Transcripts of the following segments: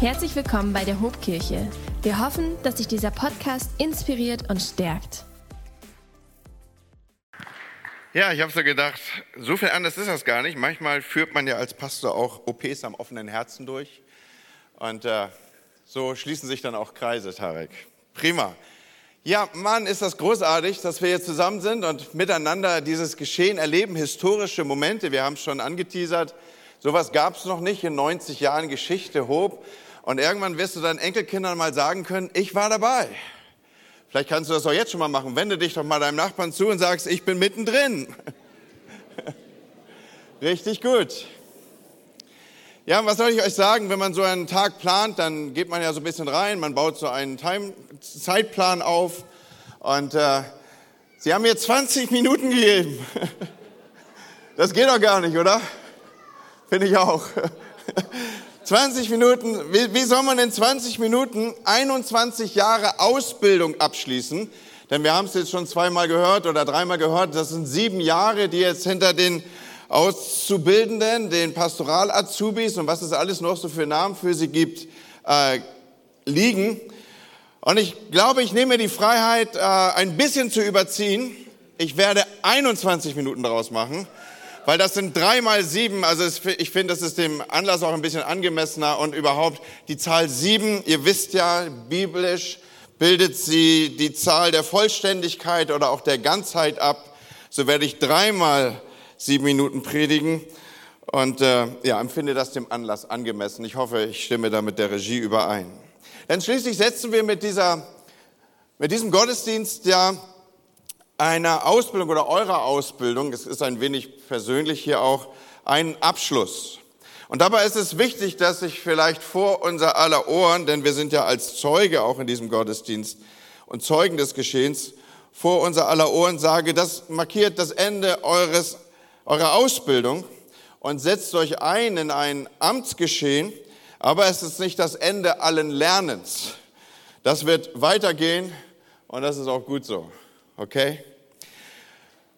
Herzlich willkommen bei der Hobkirche. Wir hoffen, dass sich dieser Podcast inspiriert und stärkt. Ja, ich habe so gedacht, so viel anders ist das gar nicht. Manchmal führt man ja als Pastor auch OPs am offenen Herzen durch. Und äh, so schließen sich dann auch Kreise, Tarek. Prima. Ja, Mann, ist das großartig, dass wir hier zusammen sind und miteinander dieses Geschehen erleben, historische Momente. Wir haben es schon angeteasert. Sowas gab es noch nicht in 90 Jahren Geschichte, Hob. Und irgendwann wirst du deinen Enkelkindern mal sagen können, ich war dabei. Vielleicht kannst du das auch jetzt schon mal machen. Wende dich doch mal deinem Nachbarn zu und sagst, ich bin mittendrin. Richtig gut. Ja, was soll ich euch sagen? Wenn man so einen Tag plant, dann geht man ja so ein bisschen rein, man baut so einen Time Zeitplan auf und äh, Sie haben mir 20 Minuten gegeben. Das geht doch gar nicht, oder? Finde ich auch. 20 Minuten, wie, wie soll man in 20 Minuten 21 Jahre Ausbildung abschließen? Denn wir haben es jetzt schon zweimal gehört oder dreimal gehört, das sind sieben Jahre, die jetzt hinter den Auszubildenden, den Pastoral-Azubis und was es alles noch so für Namen für sie gibt, äh, liegen. Und ich glaube, ich nehme mir die Freiheit, äh, ein bisschen zu überziehen. Ich werde 21 Minuten daraus machen, weil das sind drei mal sieben. Also ich finde, das ist dem Anlass auch ein bisschen angemessener und überhaupt die Zahl sieben. Ihr wisst ja, biblisch bildet sie die Zahl der Vollständigkeit oder auch der Ganzheit ab. So werde ich dreimal sieben Minuten predigen und äh, ja, empfinde das dem Anlass angemessen. Ich hoffe, ich stimme da mit der Regie überein. Denn schließlich setzen wir mit, dieser, mit diesem Gottesdienst ja einer Ausbildung oder eurer Ausbildung, es ist ein wenig persönlich hier auch, einen Abschluss. Und dabei ist es wichtig, dass ich vielleicht vor unser aller Ohren, denn wir sind ja als Zeuge auch in diesem Gottesdienst und Zeugen des Geschehens, vor unser aller Ohren sage, das markiert das Ende eures eure Ausbildung und setzt euch ein in ein Amtsgeschehen, aber es ist nicht das Ende allen Lernens. Das wird weitergehen und das ist auch gut so. Okay?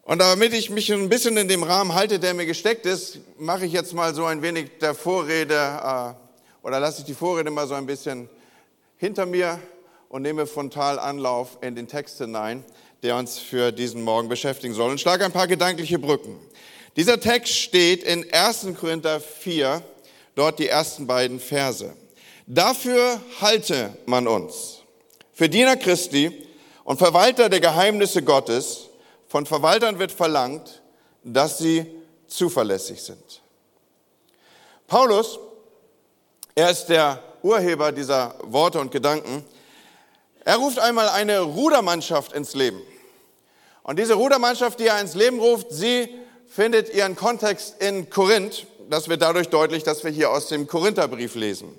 Und damit ich mich ein bisschen in dem Rahmen halte, der mir gesteckt ist, mache ich jetzt mal so ein wenig der Vorrede äh, oder lasse ich die Vorrede mal so ein bisschen hinter mir und nehme frontal Anlauf in den Text hinein, der uns für diesen Morgen beschäftigen soll und schlage ein paar gedankliche Brücken. Dieser Text steht in 1. Korinther 4, dort die ersten beiden Verse. Dafür halte man uns, für Diener Christi und Verwalter der Geheimnisse Gottes. Von Verwaltern wird verlangt, dass sie zuverlässig sind. Paulus, er ist der Urheber dieser Worte und Gedanken. Er ruft einmal eine Rudermannschaft ins Leben. Und diese Rudermannschaft, die er ins Leben ruft, sie findet ihren Kontext in Korinth. Das wird dadurch deutlich, dass wir hier aus dem Korintherbrief lesen.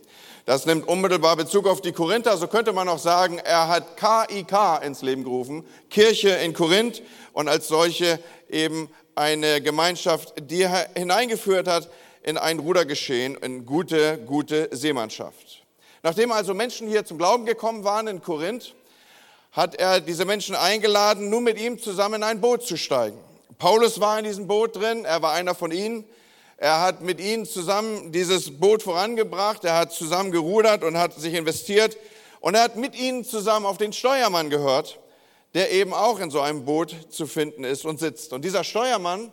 Das nimmt unmittelbar Bezug auf die Korinther. So könnte man auch sagen, er hat KIK ins Leben gerufen, Kirche in Korinth und als solche eben eine Gemeinschaft, die er hineingeführt hat in ein Rudergeschehen, in gute, gute Seemannschaft. Nachdem also Menschen hier zum Glauben gekommen waren in Korinth, hat er diese Menschen eingeladen, nun mit ihm zusammen in ein Boot zu steigen. Paulus war in diesem Boot drin, er war einer von ihnen. Er hat mit ihnen zusammen dieses Boot vorangebracht, er hat zusammen gerudert und hat sich investiert und er hat mit ihnen zusammen auf den Steuermann gehört, der eben auch in so einem Boot zu finden ist und sitzt. Und dieser Steuermann,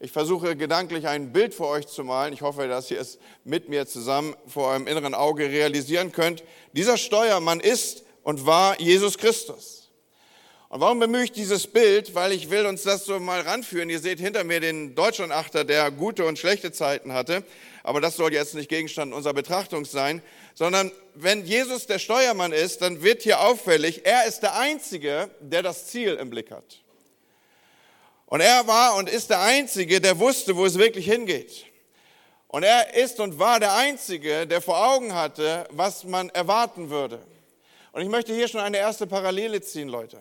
ich versuche gedanklich ein Bild für euch zu malen, ich hoffe, dass ihr es mit mir zusammen vor eurem inneren Auge realisieren könnt. Dieser Steuermann ist und war Jesus Christus. Und warum bemühe ich dieses Bild? Weil ich will uns das so mal ranführen. Ihr seht hinter mir den Deutschlandachter, der gute und schlechte Zeiten hatte. Aber das soll jetzt nicht Gegenstand unserer Betrachtung sein, sondern wenn Jesus der Steuermann ist, dann wird hier auffällig, er ist der Einzige, der das Ziel im Blick hat. Und er war und ist der Einzige, der wusste, wo es wirklich hingeht. Und er ist und war der Einzige, der vor Augen hatte, was man erwarten würde. Und ich möchte hier schon eine erste Parallele ziehen, Leute.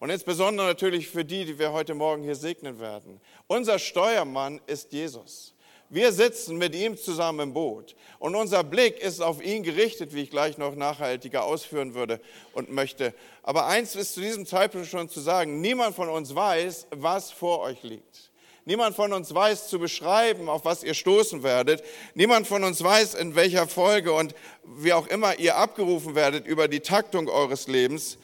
Und insbesondere natürlich für die, die wir heute Morgen hier segnen werden. Unser Steuermann ist Jesus. Wir sitzen mit ihm zusammen im Boot und unser Blick ist auf ihn gerichtet, wie ich gleich noch nachhaltiger ausführen würde und möchte. Aber eins ist zu diesem Zeitpunkt schon zu sagen, niemand von uns weiß, was vor euch liegt. Niemand von uns weiß zu beschreiben, auf was ihr stoßen werdet. Niemand von uns weiß, in welcher Folge und wie auch immer ihr abgerufen werdet über die Taktung eures Lebens.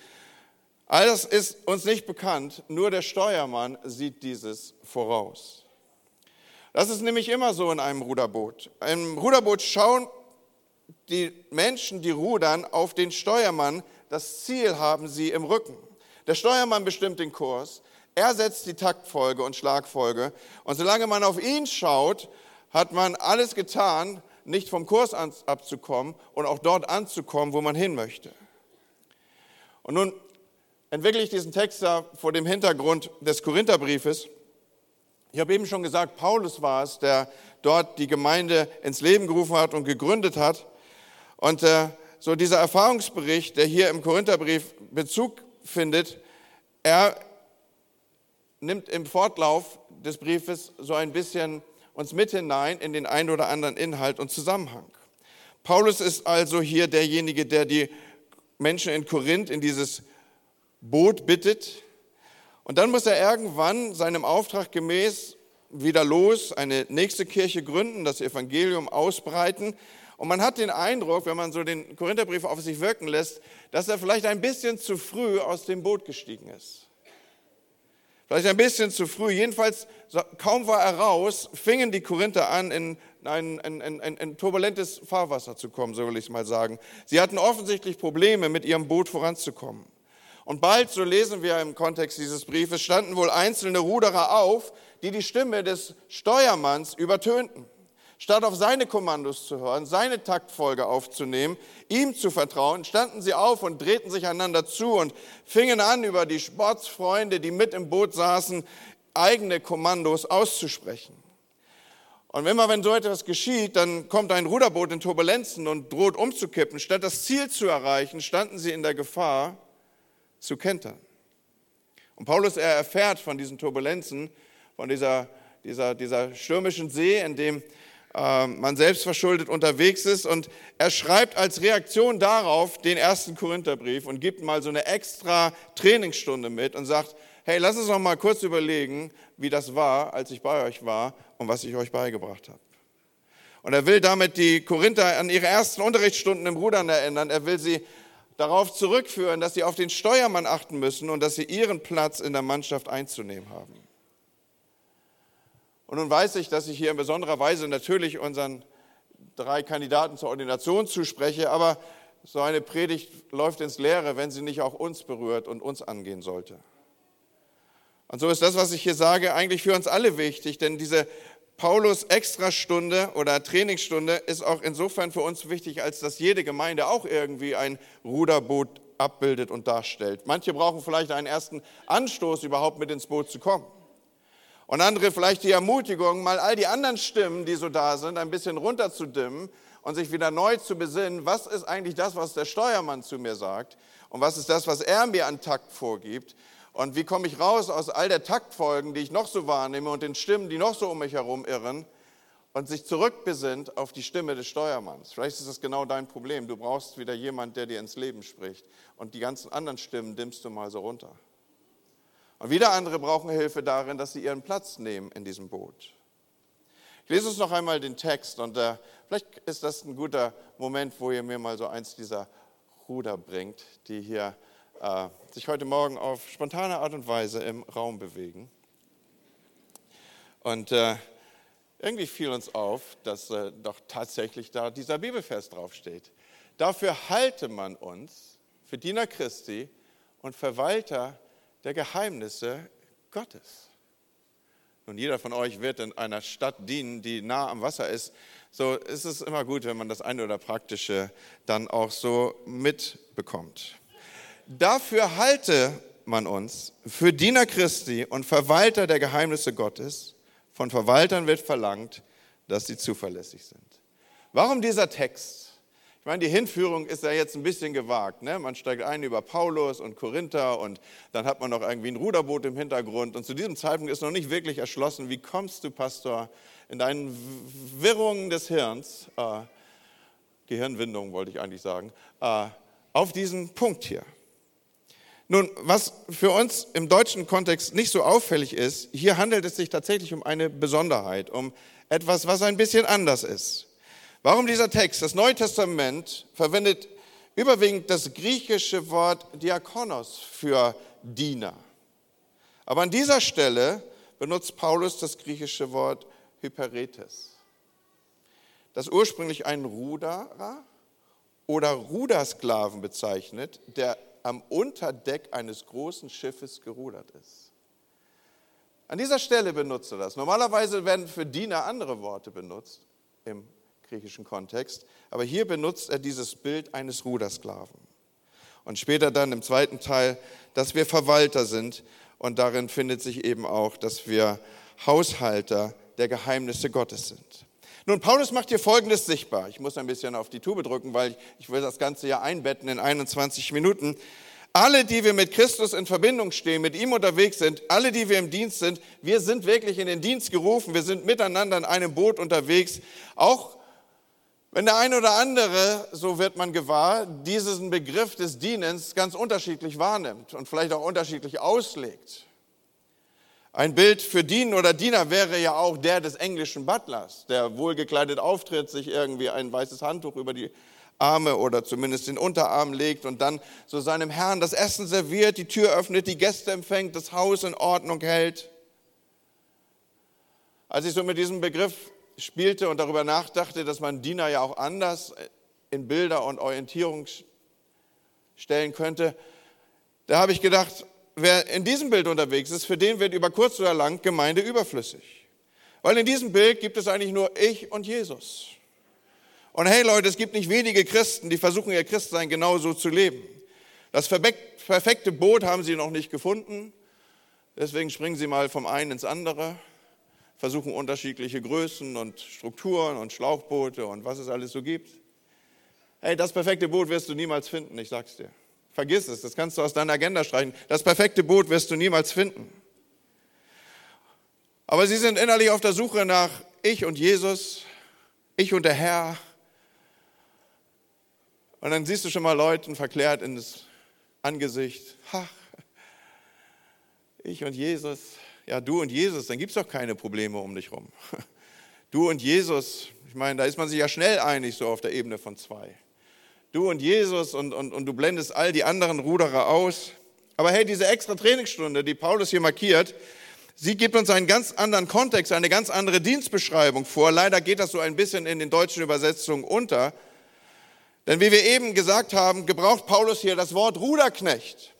All das ist uns nicht bekannt, nur der Steuermann sieht dieses voraus. Das ist nämlich immer so in einem Ruderboot. Im Ruderboot schauen die Menschen, die rudern, auf den Steuermann. Das Ziel haben sie im Rücken. Der Steuermann bestimmt den Kurs. Er setzt die Taktfolge und Schlagfolge. Und solange man auf ihn schaut, hat man alles getan, nicht vom Kurs abzukommen und auch dort anzukommen, wo man hin möchte. Und nun entwickle ich diesen Text da vor dem Hintergrund des Korintherbriefes. Ich habe eben schon gesagt, Paulus war es, der dort die Gemeinde ins Leben gerufen hat und gegründet hat. Und äh, so dieser Erfahrungsbericht, der hier im Korintherbrief Bezug findet, er nimmt im Fortlauf des Briefes so ein bisschen uns mit hinein in den ein oder anderen Inhalt und Zusammenhang. Paulus ist also hier derjenige, der die Menschen in Korinth in dieses Boot bittet. Und dann muss er irgendwann seinem Auftrag gemäß wieder los, eine nächste Kirche gründen, das Evangelium ausbreiten. Und man hat den Eindruck, wenn man so den Korintherbrief auf sich wirken lässt, dass er vielleicht ein bisschen zu früh aus dem Boot gestiegen ist. Vielleicht ein bisschen zu früh. Jedenfalls, kaum war er raus, fingen die Korinther an, in ein, ein, ein, ein turbulentes Fahrwasser zu kommen, so will ich es mal sagen. Sie hatten offensichtlich Probleme, mit ihrem Boot voranzukommen. Und bald, so lesen wir im Kontext dieses Briefes, standen wohl einzelne Ruderer auf, die die Stimme des Steuermanns übertönten. Statt auf seine Kommandos zu hören, seine Taktfolge aufzunehmen, ihm zu vertrauen, standen sie auf und drehten sich einander zu und fingen an, über die Sportsfreunde, die mit im Boot saßen, eigene Kommandos auszusprechen. Und immer wenn so etwas geschieht, dann kommt ein Ruderboot in Turbulenzen und droht umzukippen. Statt das Ziel zu erreichen, standen sie in der Gefahr zu kentern. Und Paulus, er erfährt von diesen Turbulenzen, von dieser, dieser, dieser stürmischen See, in dem ähm, man selbst verschuldet unterwegs ist. Und er schreibt als Reaktion darauf den ersten Korintherbrief und gibt mal so eine extra Trainingsstunde mit und sagt, hey, lass uns noch mal kurz überlegen, wie das war, als ich bei euch war und was ich euch beigebracht habe. Und er will damit die Korinther an ihre ersten Unterrichtsstunden im Rudern erinnern. Er will sie darauf zurückführen, dass sie auf den Steuermann achten müssen und dass sie ihren Platz in der Mannschaft einzunehmen haben. Und nun weiß ich, dass ich hier in besonderer Weise natürlich unseren drei Kandidaten zur Ordination zuspreche, aber so eine Predigt läuft ins Leere, wenn sie nicht auch uns berührt und uns angehen sollte. Und so ist das, was ich hier sage, eigentlich für uns alle wichtig, denn diese Paulus Extrastunde oder Trainingsstunde ist auch insofern für uns wichtig, als dass jede Gemeinde auch irgendwie ein Ruderboot abbildet und darstellt. Manche brauchen vielleicht einen ersten Anstoß, überhaupt mit ins Boot zu kommen. Und andere vielleicht die Ermutigung, mal all die anderen Stimmen, die so da sind, ein bisschen runterzudimmen und sich wieder neu zu besinnen, was ist eigentlich das, was der Steuermann zu mir sagt und was ist das, was er mir an Takt vorgibt und wie komme ich raus aus all der Taktfolgen, die ich noch so wahrnehme und den Stimmen, die noch so um mich herum irren und sich zurückbesinnt auf die Stimme des Steuermanns. Vielleicht ist das genau dein Problem. Du brauchst wieder jemand, der dir ins Leben spricht und die ganzen anderen Stimmen dimmst du mal so runter. Und wieder andere brauchen Hilfe darin, dass sie ihren Platz nehmen in diesem Boot. Ich lese uns noch einmal den Text und äh, vielleicht ist das ein guter Moment, wo ihr mir mal so eins dieser Ruder bringt, die hier äh, sich heute Morgen auf spontane Art und Weise im Raum bewegen. Und äh, irgendwie fiel uns auf, dass äh, doch tatsächlich da dieser Bibelvers draufsteht. Dafür halte man uns für Diener Christi und Verwalter der Geheimnisse Gottes. Und jeder von euch wird in einer Stadt dienen, die nah am Wasser ist. So ist es immer gut, wenn man das eine oder praktische dann auch so mitbekommt. Dafür halte man uns für Diener Christi und Verwalter der Geheimnisse Gottes. Von Verwaltern wird verlangt, dass sie zuverlässig sind. Warum dieser Text? Ich meine, die Hinführung ist ja jetzt ein bisschen gewagt. Ne? Man steigt ein über Paulus und Korinther und dann hat man noch irgendwie ein Ruderboot im Hintergrund. Und zu diesem Zeitpunkt ist noch nicht wirklich erschlossen, wie kommst du, Pastor, in deinen Wirrungen des Hirns, äh, Gehirnwindung wollte ich eigentlich sagen, äh, auf diesen Punkt hier. Nun, was für uns im deutschen Kontext nicht so auffällig ist, hier handelt es sich tatsächlich um eine Besonderheit, um etwas, was ein bisschen anders ist. Warum dieser Text? Das Neue Testament verwendet überwiegend das griechische Wort Diakonos für Diener. Aber an dieser Stelle benutzt Paulus das griechische Wort Hyperetes, das ursprünglich einen Ruderer oder Rudersklaven bezeichnet, der am Unterdeck eines großen Schiffes gerudert ist. An dieser Stelle benutzt er das. Normalerweise werden für Diener andere Worte benutzt im griechischen Kontext, aber hier benutzt er dieses Bild eines Rudersklaven. Und später dann im zweiten Teil, dass wir Verwalter sind und darin findet sich eben auch, dass wir Haushalter der Geheimnisse Gottes sind. Nun, Paulus macht hier Folgendes sichtbar. Ich muss ein bisschen auf die Tube drücken, weil ich will das Ganze ja einbetten in 21 Minuten. Alle, die wir mit Christus in Verbindung stehen, mit ihm unterwegs sind, alle, die wir im Dienst sind, wir sind wirklich in den Dienst gerufen, wir sind miteinander in einem Boot unterwegs. Auch wenn der eine oder andere, so wird man gewahr, diesen Begriff des Dienens ganz unterschiedlich wahrnimmt und vielleicht auch unterschiedlich auslegt. Ein Bild für Dienen oder Diener wäre ja auch der des englischen Butlers, der wohlgekleidet auftritt, sich irgendwie ein weißes Handtuch über die Arme oder zumindest den Unterarm legt und dann so seinem Herrn das Essen serviert, die Tür öffnet, die Gäste empfängt, das Haus in Ordnung hält. Als ich so mit diesem Begriff spielte und darüber nachdachte, dass man Diener ja auch anders in Bilder und Orientierung stellen könnte, da habe ich gedacht, wer in diesem Bild unterwegs ist, für den wird über kurz oder lang Gemeinde überflüssig. Weil in diesem Bild gibt es eigentlich nur ich und Jesus. Und hey Leute, es gibt nicht wenige Christen, die versuchen ihr Christsein genauso zu leben. Das perfekte Boot haben sie noch nicht gefunden. Deswegen springen sie mal vom einen ins andere, versuchen unterschiedliche Größen und Strukturen und Schlauchboote und was es alles so gibt. Hey, das perfekte Boot wirst du niemals finden, ich sag's dir. Vergiss es, das kannst du aus deiner Agenda streichen. Das perfekte Boot wirst du niemals finden. Aber sie sind innerlich auf der Suche nach ich und Jesus, ich und der Herr. Und dann siehst du schon mal Leuten verklärt ins Angesicht, ach, ich und Jesus, ja, du und Jesus, dann gibt es doch keine Probleme um dich rum. Du und Jesus, ich meine, da ist man sich ja schnell einig, so auf der Ebene von zwei du und Jesus und, und, und du blendest all die anderen Ruderer aus. Aber hey, diese extra Trainingsstunde, die Paulus hier markiert, sie gibt uns einen ganz anderen Kontext, eine ganz andere Dienstbeschreibung vor. Leider geht das so ein bisschen in den deutschen Übersetzungen unter. Denn wie wir eben gesagt haben, gebraucht Paulus hier das Wort Ruderknecht.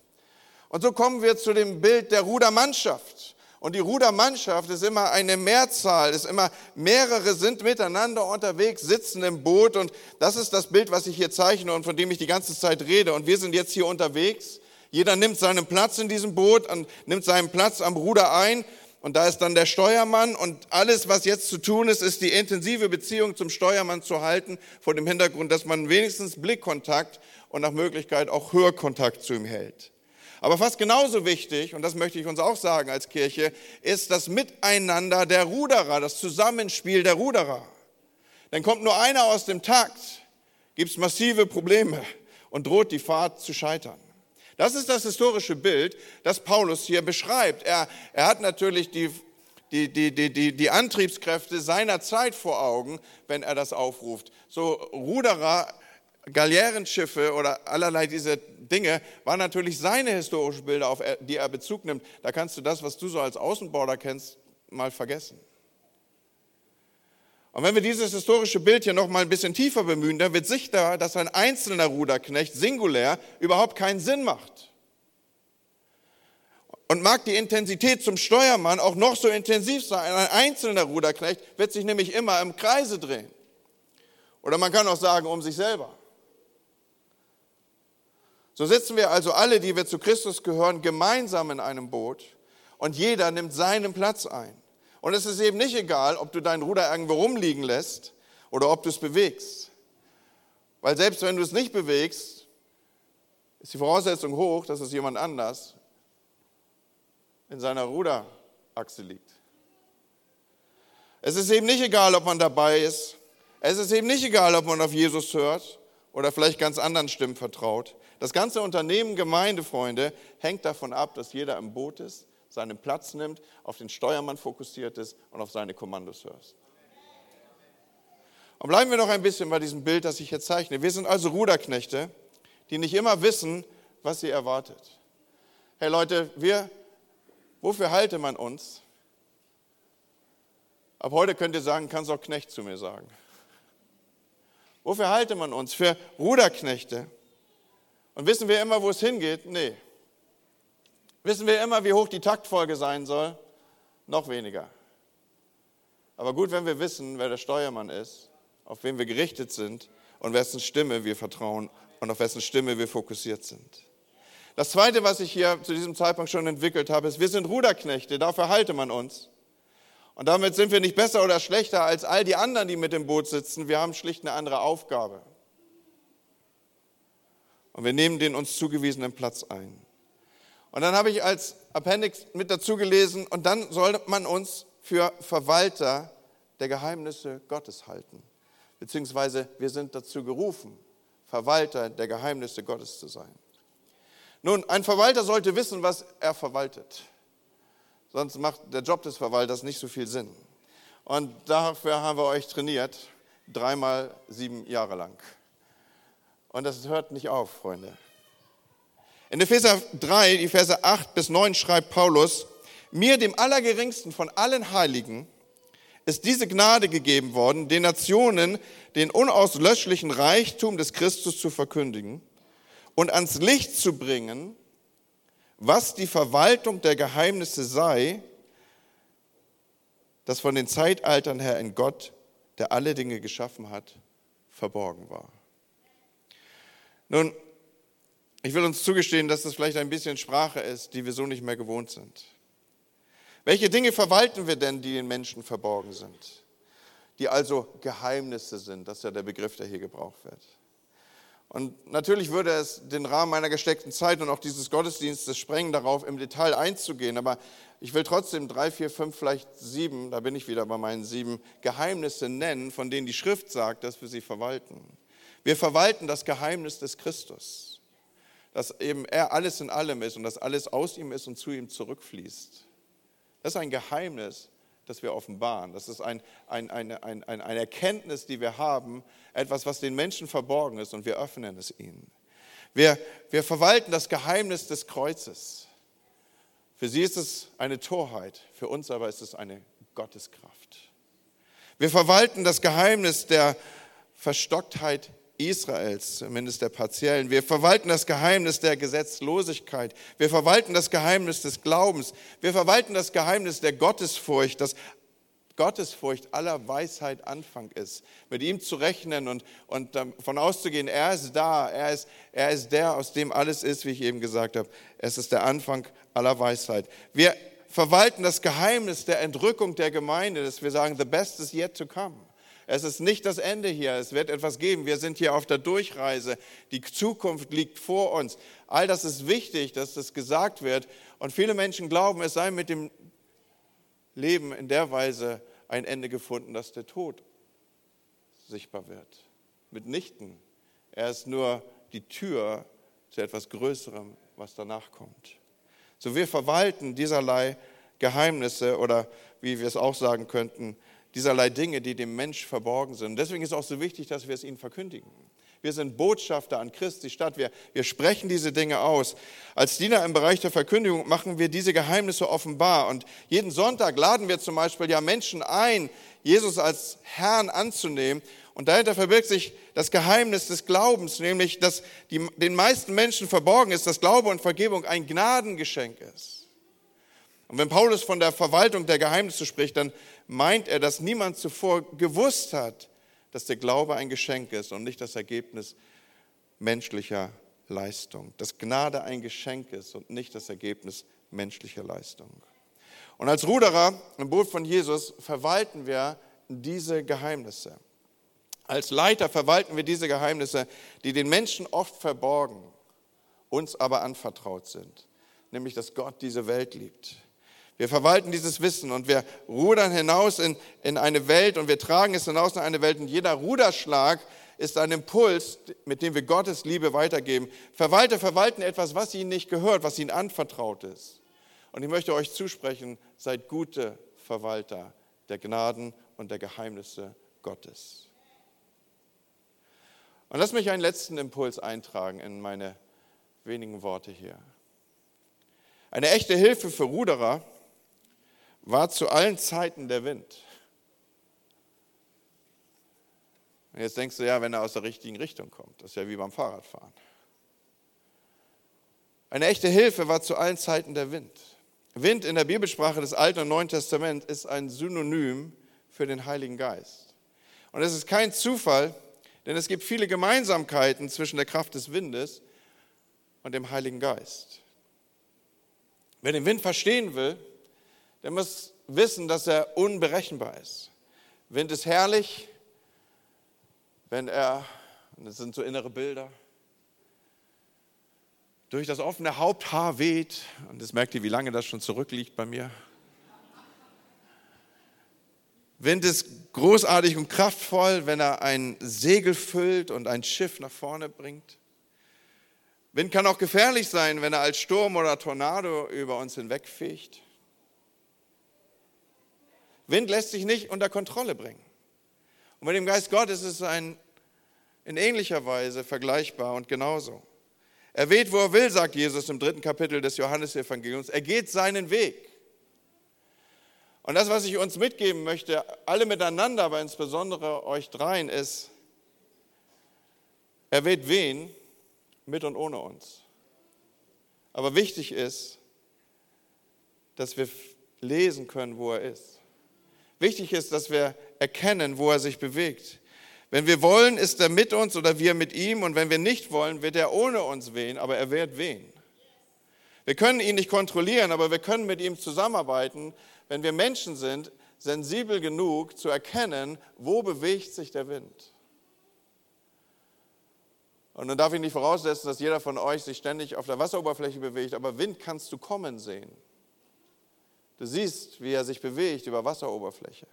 Und so kommen wir zu dem Bild der Rudermannschaft. Und die Rudermannschaft ist immer eine Mehrzahl, ist immer mehrere sind miteinander unterwegs, sitzen im Boot. Und das ist das Bild, was ich hier zeichne und von dem ich die ganze Zeit rede. Und wir sind jetzt hier unterwegs. Jeder nimmt seinen Platz in diesem Boot und nimmt seinen Platz am Ruder ein. Und da ist dann der Steuermann und alles, was jetzt zu tun ist, ist die intensive Beziehung zum Steuermann zu halten, vor dem Hintergrund, dass man wenigstens Blickkontakt und nach Möglichkeit auch Hörkontakt zu ihm hält. Aber fast genauso wichtig, und das möchte ich uns auch sagen als Kirche, ist das Miteinander der Ruderer, das Zusammenspiel der Ruderer. Dann kommt nur einer aus dem Takt, gibt es massive Probleme und droht die Fahrt zu scheitern. Das ist das historische Bild, das Paulus hier beschreibt. Er, er hat natürlich die, die, die, die, die Antriebskräfte seiner Zeit vor Augen, wenn er das aufruft. So Ruderer Galeerenschiffe oder allerlei diese Dinge waren natürlich seine historischen Bilder, auf die er Bezug nimmt. Da kannst du das, was du so als Außenborder kennst, mal vergessen. Und wenn wir dieses historische Bild hier noch mal ein bisschen tiefer bemühen, dann wird sichtbar, dass ein einzelner Ruderknecht singulär überhaupt keinen Sinn macht. Und mag die Intensität zum Steuermann auch noch so intensiv sein, ein einzelner Ruderknecht wird sich nämlich immer im Kreise drehen. Oder man kann auch sagen, um sich selber. So sitzen wir also alle, die wir zu Christus gehören, gemeinsam in einem Boot und jeder nimmt seinen Platz ein. Und es ist eben nicht egal, ob du dein Ruder irgendwo rumliegen lässt oder ob du es bewegst. Weil selbst wenn du es nicht bewegst, ist die Voraussetzung hoch, dass es jemand anders in seiner Ruderachse liegt. Es ist eben nicht egal, ob man dabei ist. Es ist eben nicht egal, ob man auf Jesus hört oder vielleicht ganz anderen Stimmen vertraut. Das ganze Unternehmen Gemeindefreunde hängt davon ab, dass jeder im Boot ist, seinen Platz nimmt, auf den Steuermann fokussiert ist und auf seine Kommandos hört. Und bleiben wir noch ein bisschen bei diesem Bild, das ich hier zeichne. Wir sind also Ruderknechte, die nicht immer wissen, was sie erwartet. Hey Leute, wir, wofür halte man uns? Ab heute könnt ihr sagen, kannst auch Knecht zu mir sagen. Wofür halte man uns? Für Ruderknechte. Und wissen wir immer, wo es hingeht? Nee. Wissen wir immer, wie hoch die Taktfolge sein soll? Noch weniger. Aber gut, wenn wir wissen, wer der Steuermann ist, auf wen wir gerichtet sind und wessen Stimme wir vertrauen und auf wessen Stimme wir fokussiert sind. Das Zweite, was ich hier zu diesem Zeitpunkt schon entwickelt habe, ist, wir sind Ruderknechte, dafür halte man uns. Und damit sind wir nicht besser oder schlechter als all die anderen, die mit dem Boot sitzen. Wir haben schlicht eine andere Aufgabe. Und wir nehmen den uns zugewiesenen Platz ein. Und dann habe ich als Appendix mit dazu gelesen, und dann soll man uns für Verwalter der Geheimnisse Gottes halten. Beziehungsweise wir sind dazu gerufen, Verwalter der Geheimnisse Gottes zu sein. Nun, ein Verwalter sollte wissen, was er verwaltet. Sonst macht der Job des Verwalters nicht so viel Sinn. Und dafür haben wir euch trainiert, dreimal sieben Jahre lang. Und das hört nicht auf, Freunde. In Epheser 3, die Verse 8 bis 9 schreibt Paulus, mir, dem Allergeringsten von allen Heiligen, ist diese Gnade gegeben worden, den Nationen den unauslöschlichen Reichtum des Christus zu verkündigen und ans Licht zu bringen, was die Verwaltung der Geheimnisse sei, das von den Zeitaltern her in Gott, der alle Dinge geschaffen hat, verborgen war. Nun, ich will uns zugestehen, dass das vielleicht ein bisschen Sprache ist, die wir so nicht mehr gewohnt sind. Welche Dinge verwalten wir denn, die den Menschen verborgen sind? Die also Geheimnisse sind, das ist ja der Begriff, der hier gebraucht wird. Und natürlich würde es den Rahmen meiner gesteckten Zeit und auch dieses Gottesdienstes sprengen, darauf im Detail einzugehen. Aber ich will trotzdem drei, vier, fünf, vielleicht sieben, da bin ich wieder bei meinen sieben Geheimnisse nennen, von denen die Schrift sagt, dass wir sie verwalten. Wir verwalten das Geheimnis des Christus, dass eben er alles in allem ist und dass alles aus ihm ist und zu ihm zurückfließt. Das ist ein Geheimnis, das wir offenbaren. Das ist ein, ein, eine, ein, eine Erkenntnis, die wir haben, etwas, was den Menschen verborgen ist und wir öffnen es ihnen. Wir, wir verwalten das Geheimnis des Kreuzes. Für sie ist es eine Torheit, für uns aber ist es eine Gotteskraft. Wir verwalten das Geheimnis der Verstocktheit Israels, zumindest der partiellen. Wir verwalten das Geheimnis der Gesetzlosigkeit. Wir verwalten das Geheimnis des Glaubens. Wir verwalten das Geheimnis der Gottesfurcht, dass Gottesfurcht aller Weisheit Anfang ist. Mit ihm zu rechnen und, und davon auszugehen, er ist da, er ist, er ist der, aus dem alles ist, wie ich eben gesagt habe. Es ist der Anfang aller Weisheit. Wir verwalten das Geheimnis der Entrückung der Gemeinde, dass wir sagen, the best is yet to come. Es ist nicht das Ende hier. Es wird etwas geben. Wir sind hier auf der Durchreise. Die Zukunft liegt vor uns. All das ist wichtig, dass das gesagt wird. Und viele Menschen glauben, es sei mit dem Leben in der Weise ein Ende gefunden, dass der Tod sichtbar wird. Mitnichten. Er ist nur die Tür zu etwas Größerem, was danach kommt. So wir verwalten dieserlei Geheimnisse oder wie wir es auch sagen könnten, dieserlei Dinge, die dem Mensch verborgen sind. Und deswegen ist es auch so wichtig, dass wir es ihnen verkündigen. Wir sind Botschafter an Christi Stadt. Wir, wir sprechen diese Dinge aus. Als Diener im Bereich der Verkündigung machen wir diese Geheimnisse offenbar. Und jeden Sonntag laden wir zum Beispiel ja Menschen ein, Jesus als Herrn anzunehmen. Und dahinter verbirgt sich das Geheimnis des Glaubens, nämlich dass die, den meisten Menschen verborgen ist, dass Glaube und Vergebung ein Gnadengeschenk ist. Und wenn Paulus von der Verwaltung der Geheimnisse spricht, dann meint er, dass niemand zuvor gewusst hat, dass der Glaube ein Geschenk ist und nicht das Ergebnis menschlicher Leistung. Dass Gnade ein Geschenk ist und nicht das Ergebnis menschlicher Leistung. Und als Ruderer im Boot von Jesus verwalten wir diese Geheimnisse. Als Leiter verwalten wir diese Geheimnisse, die den Menschen oft verborgen, uns aber anvertraut sind. Nämlich, dass Gott diese Welt liebt, wir verwalten dieses Wissen und wir rudern hinaus in, in eine Welt und wir tragen es hinaus in eine Welt und jeder Ruderschlag ist ein Impuls, mit dem wir Gottes Liebe weitergeben. Verwalter verwalten etwas, was ihnen nicht gehört, was ihnen anvertraut ist. Und ich möchte euch zusprechen, seid gute Verwalter der Gnaden und der Geheimnisse Gottes. Und lass mich einen letzten Impuls eintragen in meine wenigen Worte hier. Eine echte Hilfe für Ruderer war zu allen Zeiten der Wind. Und jetzt denkst du, ja, wenn er aus der richtigen Richtung kommt, das ist ja wie beim Fahrradfahren. Eine echte Hilfe war zu allen Zeiten der Wind. Wind in der Bibelsprache des Alten und Neuen Testaments ist ein Synonym für den Heiligen Geist. Und es ist kein Zufall, denn es gibt viele Gemeinsamkeiten zwischen der Kraft des Windes und dem Heiligen Geist. Wer den Wind verstehen will, der muss wissen, dass er unberechenbar ist. Wind ist herrlich, wenn er, und das sind so innere Bilder, durch das offene Haupthaar weht, und das merkt ihr, wie lange das schon zurückliegt bei mir. Wind ist großartig und kraftvoll, wenn er ein Segel füllt und ein Schiff nach vorne bringt. Wind kann auch gefährlich sein, wenn er als Sturm oder Tornado über uns hinwegfegt. Wind lässt sich nicht unter Kontrolle bringen. Und mit dem Geist Gottes ist es ein, in ähnlicher Weise vergleichbar und genauso. Er weht, wo er will, sagt Jesus im dritten Kapitel des Johannesevangeliums. Er geht seinen Weg. Und das, was ich uns mitgeben möchte, alle miteinander, aber insbesondere euch dreien, ist, er weht wen, mit und ohne uns. Aber wichtig ist, dass wir lesen können, wo er ist. Wichtig ist, dass wir erkennen, wo er sich bewegt. Wenn wir wollen, ist er mit uns oder wir mit ihm. Und wenn wir nicht wollen, wird er ohne uns wehen, aber er wird wehen. Wir können ihn nicht kontrollieren, aber wir können mit ihm zusammenarbeiten, wenn wir Menschen sind, sensibel genug zu erkennen, wo bewegt sich der Wind. Und dann darf ich nicht voraussetzen, dass jeder von euch sich ständig auf der Wasseroberfläche bewegt, aber Wind kannst du kommen sehen. Du siehst, wie er sich bewegt über Wasseroberfläche.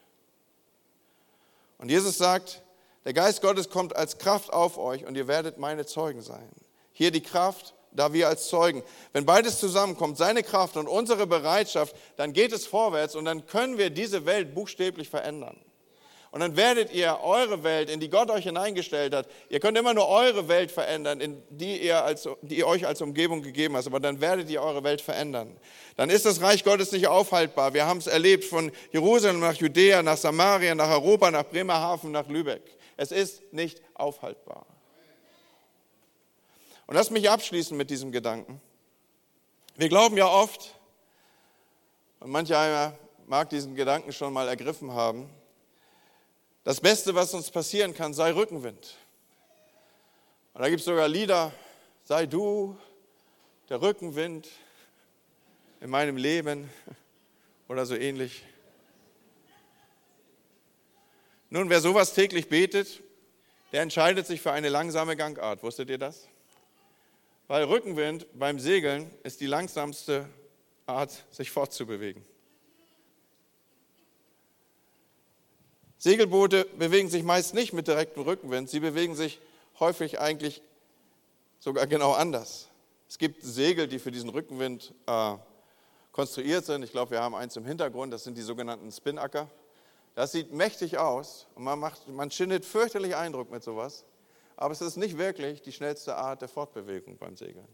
Und Jesus sagt, der Geist Gottes kommt als Kraft auf euch und ihr werdet meine Zeugen sein. Hier die Kraft, da wir als Zeugen. Wenn beides zusammenkommt, seine Kraft und unsere Bereitschaft, dann geht es vorwärts und dann können wir diese Welt buchstäblich verändern. Und dann werdet ihr eure Welt, in die Gott euch hineingestellt hat, ihr könnt immer nur eure Welt verändern, in die ihr, als, die ihr euch als Umgebung gegeben habt, aber dann werdet ihr eure Welt verändern. Dann ist das Reich Gottes nicht aufhaltbar. Wir haben es erlebt von Jerusalem nach Judäa, nach Samaria, nach Europa, nach Bremerhaven, nach Lübeck. Es ist nicht aufhaltbar. Und lass mich abschließen mit diesem Gedanken. Wir glauben ja oft, und manch einer mag diesen Gedanken schon mal ergriffen haben, das Beste, was uns passieren kann, sei Rückenwind. Und da gibt es sogar Lieder, sei du der Rückenwind in meinem Leben oder so ähnlich. Nun, wer sowas täglich betet, der entscheidet sich für eine langsame Gangart. Wusstet ihr das? Weil Rückenwind beim Segeln ist die langsamste Art, sich fortzubewegen. Segelboote bewegen sich meist nicht mit direktem Rückenwind, sie bewegen sich häufig eigentlich sogar genau anders. Es gibt Segel, die für diesen Rückenwind äh, konstruiert sind. Ich glaube, wir haben eins im Hintergrund, das sind die sogenannten Spinnacker. Das sieht mächtig aus und man, macht, man schindet fürchterlich Eindruck mit sowas, aber es ist nicht wirklich die schnellste Art der Fortbewegung beim Segeln.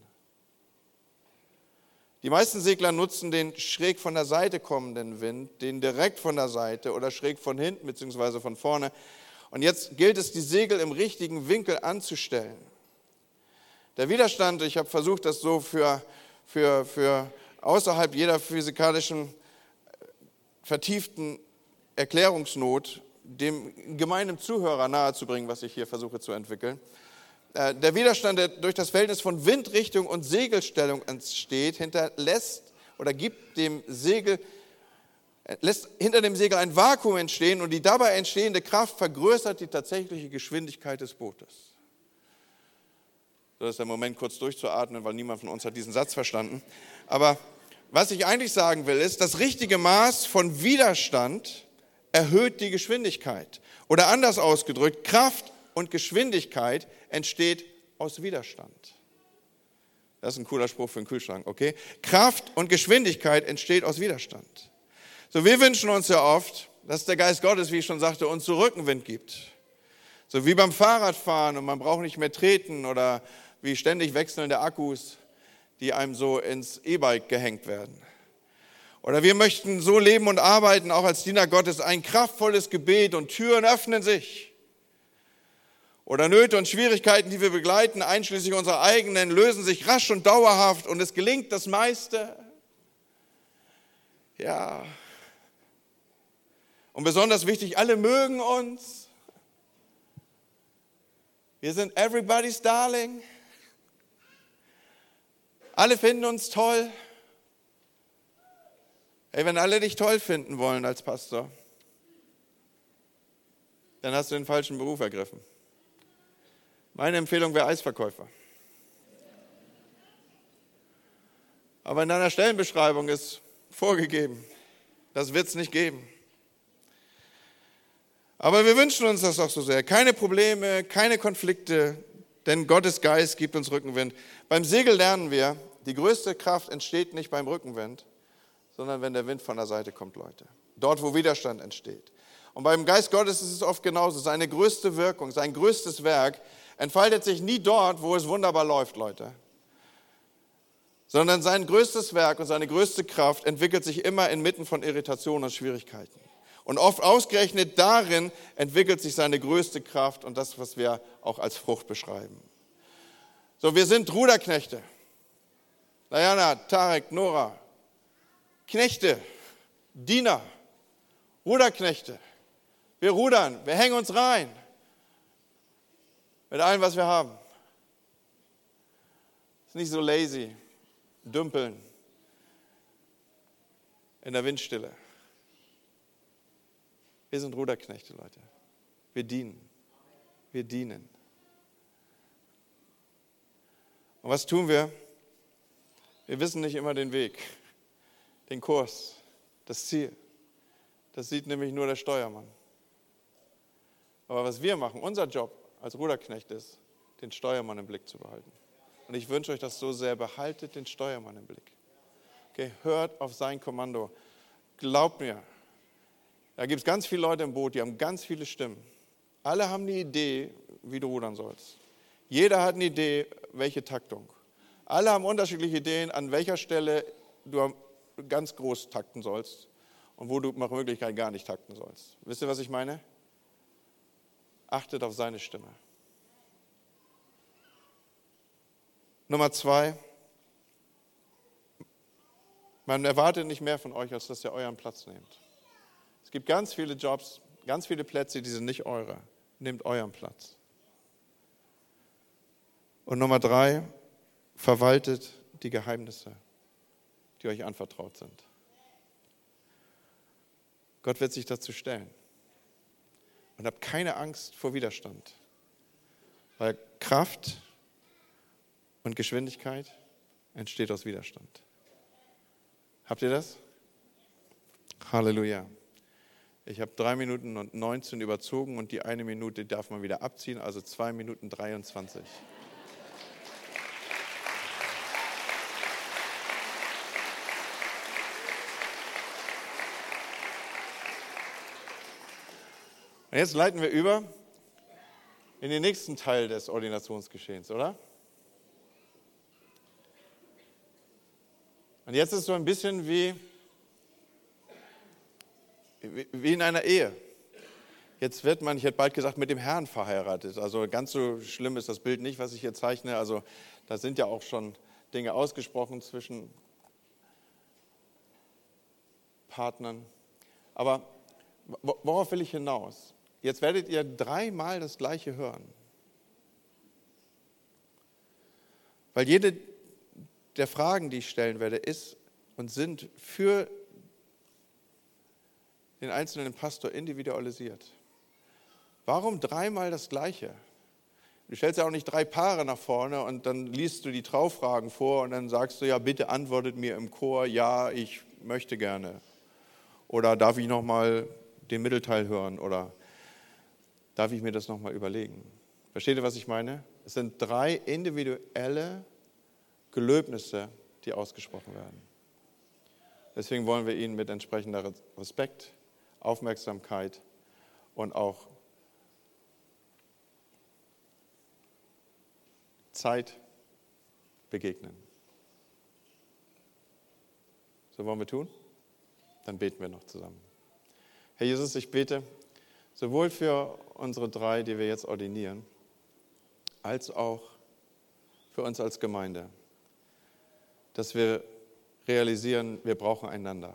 Die meisten Segler nutzen den schräg von der Seite kommenden Wind, den direkt von der Seite oder schräg von hinten bzw. von vorne. Und jetzt gilt es, die Segel im richtigen Winkel anzustellen. Der Widerstand, ich habe versucht, das so für, für, für außerhalb jeder physikalischen vertieften Erklärungsnot dem gemeinen Zuhörer nahezubringen, was ich hier versuche zu entwickeln. Äh, der Widerstand, der durch das Verhältnis von Windrichtung und Segelstellung entsteht, hinterlässt oder gibt dem Segel, äh, lässt hinter dem Segel ein Vakuum entstehen und die dabei entstehende Kraft vergrößert die tatsächliche Geschwindigkeit des Bootes. Das ist der Moment, kurz durchzuatmen, weil niemand von uns hat diesen Satz verstanden. Aber was ich eigentlich sagen will, ist, das richtige Maß von Widerstand erhöht die Geschwindigkeit. Oder anders ausgedrückt, Kraft und Geschwindigkeit entsteht aus Widerstand. Das ist ein cooler Spruch für den Kühlschrank, okay? Kraft und Geschwindigkeit entsteht aus Widerstand. So, wir wünschen uns ja oft, dass der Geist Gottes, wie ich schon sagte, uns so Rückenwind gibt. So wie beim Fahrradfahren und man braucht nicht mehr treten oder wie ständig wechselnde Akkus, die einem so ins E-Bike gehängt werden. Oder wir möchten so leben und arbeiten, auch als Diener Gottes, ein kraftvolles Gebet und Türen öffnen sich. Oder Nöte und Schwierigkeiten, die wir begleiten, einschließlich unserer eigenen, lösen sich rasch und dauerhaft und es gelingt das meiste. Ja. Und besonders wichtig, alle mögen uns. Wir sind everybody's darling. Alle finden uns toll. Ey, wenn alle dich toll finden wollen als Pastor, dann hast du den falschen Beruf ergriffen. Meine Empfehlung wäre Eisverkäufer. Aber in deiner Stellenbeschreibung ist vorgegeben, das wird es nicht geben. Aber wir wünschen uns das auch so sehr. Keine Probleme, keine Konflikte, denn Gottes Geist gibt uns Rückenwind. Beim Segel lernen wir, die größte Kraft entsteht nicht beim Rückenwind, sondern wenn der Wind von der Seite kommt, Leute. Dort, wo Widerstand entsteht. Und beim Geist Gottes ist es oft genauso. Seine größte Wirkung, sein größtes Werk entfaltet sich nie dort, wo es wunderbar läuft, Leute. Sondern sein größtes Werk und seine größte Kraft entwickelt sich immer inmitten von Irritationen und Schwierigkeiten. Und oft ausgerechnet darin entwickelt sich seine größte Kraft und das, was wir auch als Frucht beschreiben. So, wir sind Ruderknechte. Diana, Tarek, Nora, Knechte, Diener, Ruderknechte. Wir rudern, wir hängen uns rein mit allem, was wir haben. Ist nicht so lazy, dümpeln in der Windstille. Wir sind Ruderknechte, Leute. Wir dienen. Wir dienen. Und was tun wir? Wir wissen nicht immer den Weg den Kurs, das Ziel. Das sieht nämlich nur der Steuermann. Aber was wir machen, unser Job als Ruderknecht ist, den Steuermann im Blick zu behalten. Und ich wünsche euch das so sehr, behaltet den Steuermann im Blick. Okay, hört auf sein Kommando. Glaubt mir, da gibt es ganz viele Leute im Boot, die haben ganz viele Stimmen. Alle haben eine Idee, wie du rudern sollst. Jeder hat eine Idee, welche Taktung. Alle haben unterschiedliche Ideen, an welcher Stelle du ganz groß takten sollst und wo du nach Möglichkeit gar nicht takten sollst. Wisst ihr, was ich meine? Achtet auf seine Stimme. Nummer zwei, man erwartet nicht mehr von euch, als dass ihr euren Platz nehmt. Es gibt ganz viele Jobs, ganz viele Plätze, die sind nicht eure. Nehmt euren Platz. Und Nummer drei, verwaltet die Geheimnisse die euch anvertraut sind. Gott wird sich dazu stellen. Und habt keine Angst vor Widerstand, weil Kraft und Geschwindigkeit entsteht aus Widerstand. Habt ihr das? Halleluja. Ich habe drei Minuten und 19 überzogen und die eine Minute darf man wieder abziehen, also zwei Minuten 23. Und jetzt leiten wir über in den nächsten Teil des Ordinationsgeschehens, oder? Und jetzt ist es so ein bisschen wie, wie in einer Ehe. Jetzt wird man, ich hätte bald gesagt, mit dem Herrn verheiratet. Also ganz so schlimm ist das Bild nicht, was ich hier zeichne. Also da sind ja auch schon Dinge ausgesprochen zwischen Partnern. Aber worauf will ich hinaus? Jetzt werdet ihr dreimal das gleiche hören. Weil jede der Fragen, die ich stellen werde, ist und sind für den einzelnen Pastor individualisiert. Warum dreimal das Gleiche? Du stellst ja auch nicht drei Paare nach vorne und dann liest du die Traufragen vor und dann sagst du ja, bitte antwortet mir im Chor, ja, ich möchte gerne. Oder darf ich nochmal den Mittelteil hören? Oder darf ich mir das nochmal überlegen. Versteht ihr, was ich meine? Es sind drei individuelle Gelöbnisse, die ausgesprochen werden. Deswegen wollen wir ihn mit entsprechender Respekt, Aufmerksamkeit und auch Zeit begegnen. So wollen wir tun? Dann beten wir noch zusammen. Herr Jesus, ich bete sowohl für unsere drei, die wir jetzt ordinieren, als auch für uns als Gemeinde, dass wir realisieren, wir brauchen einander.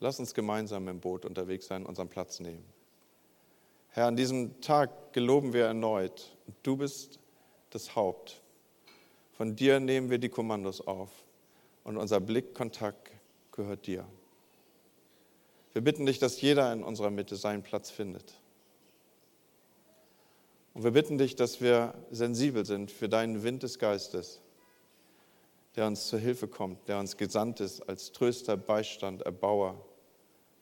Lass uns gemeinsam im Boot unterwegs sein, unseren Platz nehmen. Herr, an diesem Tag geloben wir erneut, du bist das Haupt. Von dir nehmen wir die Kommandos auf und unser Blickkontakt gehört dir. Wir bitten dich, dass jeder in unserer Mitte seinen Platz findet. Und wir bitten dich, dass wir sensibel sind für deinen Wind des Geistes, der uns zur Hilfe kommt, der uns gesandt ist als Tröster, Beistand, Erbauer,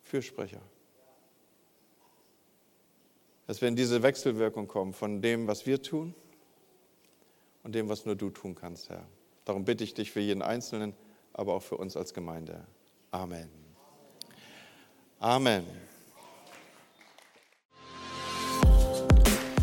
Fürsprecher. Dass wir in diese Wechselwirkung kommen von dem, was wir tun und dem, was nur du tun kannst, Herr. Darum bitte ich dich für jeden Einzelnen, aber auch für uns als Gemeinde. Amen. Amen.